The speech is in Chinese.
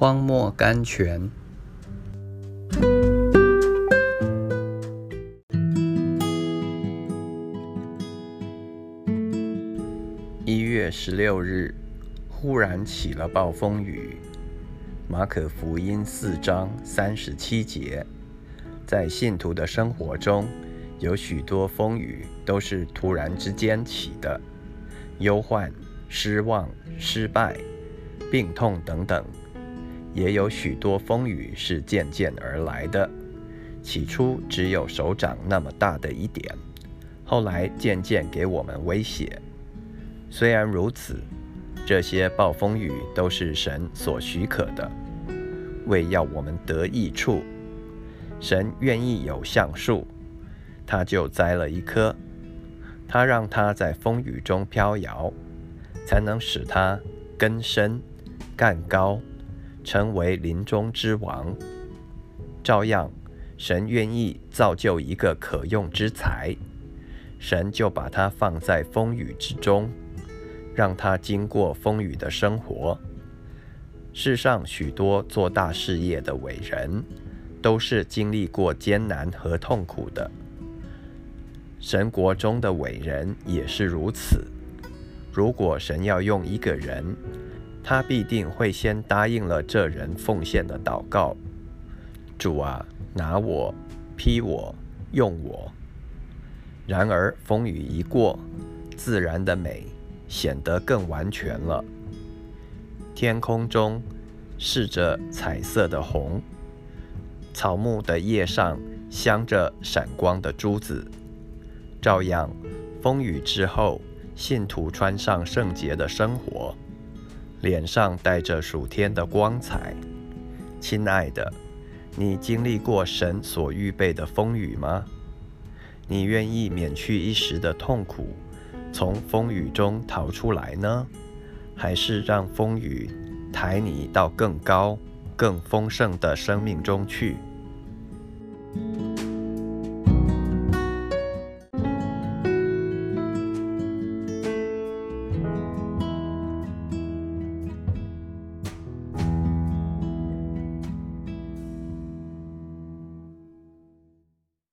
荒漠甘泉。一月十六日，忽然起了暴风雨。马可福音四章三十七节，在信徒的生活中，有许多风雨都是突然之间起的，忧患、失望、失败、病痛等等；也有许多风雨是渐渐而来的，起初只有手掌那么大的一点，后来渐渐给我们威胁。虽然如此，这些暴风雨都是神所许可的，为要我们得益处。神愿意有橡树，他就栽了一棵，他让它在风雨中飘摇，才能使它根深干高，成为林中之王。照样，神愿意造就一个可用之才，神就把它放在风雨之中。让他经过风雨的生活。世上许多做大事业的伟人，都是经历过艰难和痛苦的。神国中的伟人也是如此。如果神要用一个人，他必定会先答应了这人奉献的祷告：“主啊，拿我，批我，用我。”然而风雨一过，自然的美。显得更完全了。天空中饰着彩色的红，草木的叶上镶着闪光的珠子。照样，风雨之后，信徒穿上圣洁的生活，脸上带着属天的光彩。亲爱的，你经历过神所预备的风雨吗？你愿意免去一时的痛苦？从风雨中逃出来呢，还是让风雨抬你到更高、更丰盛的生命中去？